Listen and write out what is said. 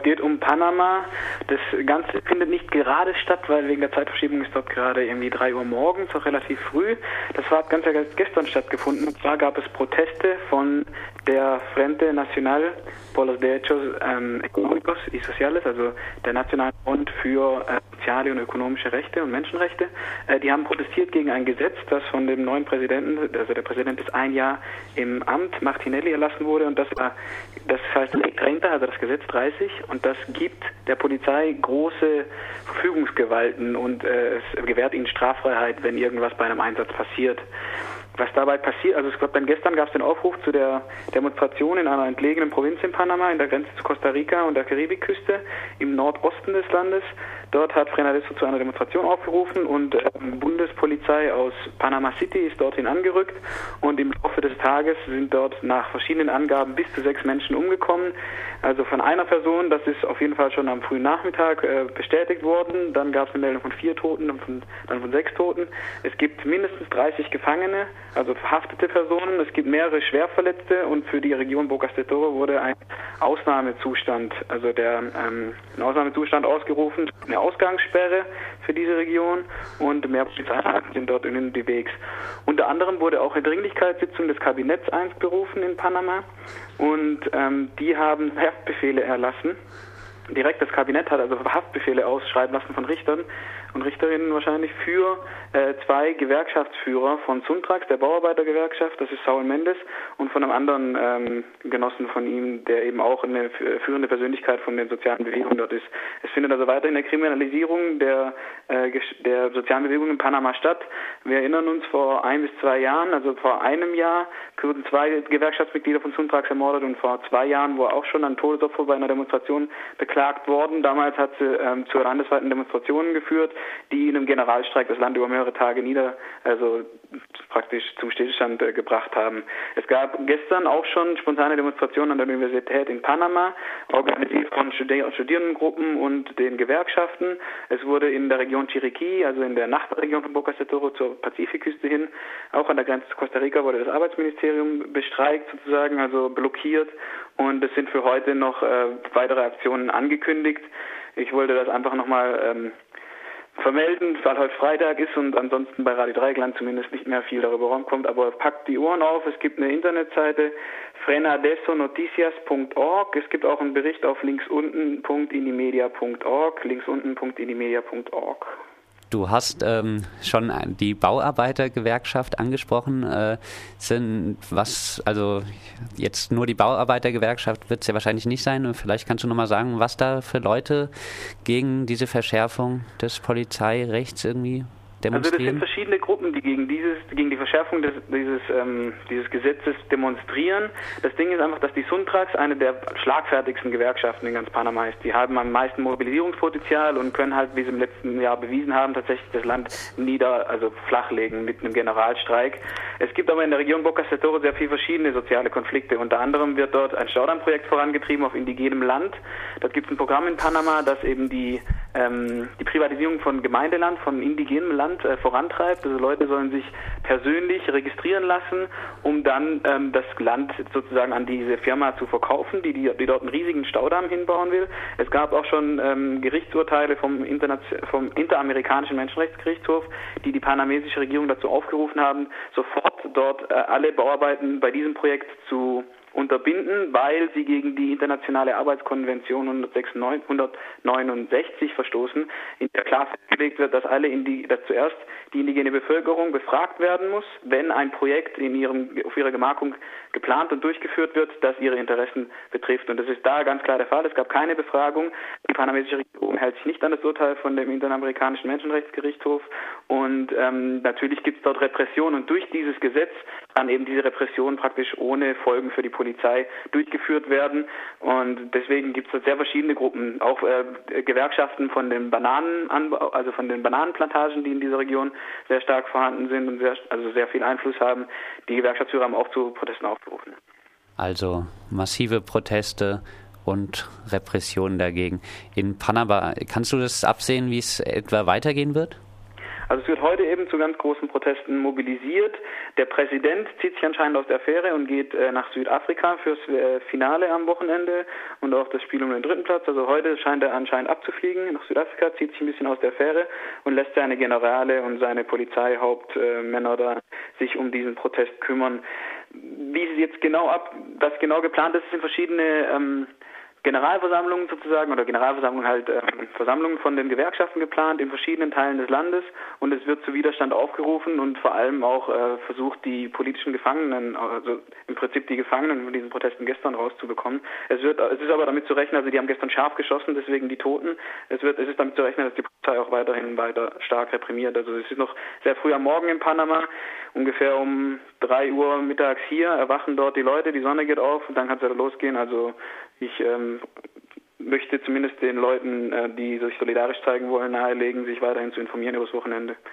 Es geht um Panama. Das Ganze findet nicht gerade statt, weil wegen der Zeitverschiebung ist dort gerade irgendwie 3 Uhr morgens, auch relativ früh. Das war ganz gestern stattgefunden. Und zwar gab es Proteste von der Frente Nacional por los Derechos ähm, Económicos y Sociales, also der Nationalen Front für äh, soziale und ökonomische Rechte und Menschenrechte. Äh, die haben protestiert gegen ein Gesetz, das von dem neuen Präsidenten, also der Präsident ist ein Jahr im Amt, Martinelli erlassen wurde und das das heißt Ley 30, also das Gesetz 30 und das gibt der Polizei große Verfügungsgewalten und äh, es gewährt ihnen Straffreiheit, wenn irgendwas bei einem Einsatz passiert was dabei passiert, also ich dann gestern gab es den Aufruf zu der Demonstration in einer entlegenen Provinz in Panama, in der Grenze zu Costa Rica und der Karibikküste im Nordosten des Landes. Dort hat Frenadeso zu einer Demonstration aufgerufen und äh, Bundespolizei aus Panama City ist dorthin angerückt und im Laufe des Tages sind dort nach verschiedenen Angaben bis zu sechs Menschen umgekommen. Also von einer Person, das ist auf jeden Fall schon am frühen Nachmittag äh, bestätigt worden. Dann gab es eine Meldung von vier Toten und von, dann von sechs Toten. Es gibt mindestens 30 Gefangene, also verhaftete Personen. Es gibt mehrere Schwerverletzte und für die Region Bocas de Toro wurde ein Ausnahmezustand, also der ähm, ein Ausnahmezustand ausgerufen. Eine Ausgangssperre für diese Region und mehr Polizeieinheiten sind dort unterwegs. Unter anderem wurde auch eine Dringlichkeitssitzung des Kabinetts einberufen in Panama und ähm, die haben Haftbefehle erlassen. Direkt das Kabinett hat also Haftbefehle ausschreiben lassen von Richtern und Richterinnen wahrscheinlich für äh, zwei Gewerkschaftsführer von Suntrax, der Bauarbeitergewerkschaft, das ist Saul Mendes, und von einem anderen ähm, Genossen von ihm, der eben auch eine führende Persönlichkeit von den sozialen Bewegungen dort ist. Es findet also weiterhin eine Kriminalisierung der, äh, der sozialen Bewegungen in Panama statt. Wir erinnern uns vor ein bis zwei Jahren, also vor einem Jahr, wurden zwei Gewerkschaftsmitglieder von Suntrax ermordet und vor zwei Jahren war auch schon ein Todesopfer bei einer Demonstration beklagt worden. Damals hat sie ähm, zu landesweiten Demonstrationen geführt die in einem Generalstreik das Land über mehrere Tage nieder, also praktisch zum Stillstand äh, gebracht haben. Es gab gestern auch schon spontane Demonstrationen an der Universität in Panama, organisiert von Studierendengruppen und den Gewerkschaften. Es wurde in der Region Chiriquí, also in der Nachbarregion von Bocas de Toro zur Pazifikküste hin, auch an der Grenze zu Costa Rica wurde das Arbeitsministerium bestreikt sozusagen, also blockiert und es sind für heute noch äh, weitere Aktionen angekündigt. Ich wollte das einfach nochmal ähm, vermelden, weil heute Freitag ist und ansonsten bei Radio Dreigland zumindest nicht mehr viel darüber rumkommt. Aber packt die Ohren auf. Es gibt eine Internetseite frenadesonoticias.org. Es gibt auch einen Bericht auf linksunten.indimedia.org, linksunten.indimedia.org. Du hast ähm, schon die Bauarbeitergewerkschaft angesprochen. Äh, sind was, also jetzt nur die Bauarbeitergewerkschaft wird es ja wahrscheinlich nicht sein. Vielleicht kannst du nochmal sagen, was da für Leute gegen diese Verschärfung des Polizeirechts irgendwie? Also das sind verschiedene Gruppen, die gegen dieses, gegen die Verschärfung des, dieses, ähm, dieses Gesetzes demonstrieren. Das Ding ist einfach, dass die Suntrax eine der schlagfertigsten Gewerkschaften in ganz Panama ist. Die haben am meisten Mobilisierungspotenzial und können halt, wie sie im letzten Jahr bewiesen haben, tatsächlich das Land nieder, also flachlegen mit einem Generalstreik. Es gibt aber in der Region Bocas de Toro sehr viele verschiedene soziale Konflikte. Unter anderem wird dort ein Staudammprojekt vorangetrieben auf indigenem Land. Dort gibt es ein Programm in Panama, das eben die, ähm, die Privatisierung von Gemeindeland, von indigenem Land äh, vorantreibt. Also Leute sollen sich persönlich registrieren lassen, um dann ähm, das Land sozusagen an diese Firma zu verkaufen, die, die, die dort einen riesigen Staudamm hinbauen will. Es gab auch schon ähm, Gerichtsurteile vom, vom Interamerikanischen Menschenrechtsgerichtshof, die die panamesische Regierung dazu aufgerufen haben, sofort dort äh, alle Bauarbeiten bei diesem Projekt zu unterbinden, weil sie gegen die internationale Arbeitskonvention 169 verstoßen, in der klar festgelegt wird, dass alle Indi dass zuerst die indigene Bevölkerung befragt werden muss, wenn ein Projekt in ihrem, auf ihrer Gemarkung geplant und durchgeführt wird, das ihre Interessen betrifft. Und das ist da ganz klar der Fall. Es gab keine Befragung. Die panamesische Regierung hält sich nicht an das Urteil von dem Interamerikanischen Menschenrechtsgerichtshof. Und ähm, natürlich gibt es dort Repression. Und durch dieses Gesetz kann eben diese Repression praktisch ohne Folgen für die Polizei durchgeführt werden. Und deswegen gibt es sehr verschiedene Gruppen, auch äh, Gewerkschaften von den Bananenanbau, also von den Bananenplantagen, die in dieser Region sehr stark vorhanden sind und sehr, also sehr viel Einfluss haben. Die Gewerkschaftsführer haben auch zu Protesten aufgerufen. Also massive Proteste und Repressionen dagegen. In Panama, kannst du das absehen, wie es etwa weitergehen wird? Also es wird heute eben zu ganz großen Protesten mobilisiert. Der Präsident zieht sich anscheinend aus der Affäre und geht äh, nach Südafrika fürs äh, Finale am Wochenende und auch das Spiel um den dritten Platz. Also heute scheint er anscheinend abzufliegen nach Südafrika, zieht sich ein bisschen aus der Affäre und lässt seine Generale und seine Polizeihauptmänner da sich um diesen Protest kümmern. Wie es jetzt genau ab, was genau geplant ist, sind verschiedene ähm, Generalversammlungen sozusagen oder Generalversammlungen halt äh, Versammlungen von den Gewerkschaften geplant in verschiedenen Teilen des Landes und es wird zu Widerstand aufgerufen und vor allem auch äh, versucht, die politischen Gefangenen, also im Prinzip die Gefangenen von diesen Protesten gestern rauszubekommen. Es wird, es ist aber damit zu rechnen, also die haben gestern scharf geschossen, deswegen die Toten. Es wird, es ist damit zu rechnen, dass die Polizei auch weiterhin weiter stark reprimiert. Also es ist noch sehr früh am Morgen in Panama, ungefähr um drei Uhr mittags hier erwachen dort die Leute, die Sonne geht auf und dann kann es wieder losgehen. Also ich ähm, möchte zumindest den Leuten, äh, die sich solidarisch zeigen wollen, nahelegen, sich weiterhin zu informieren über das Wochenende.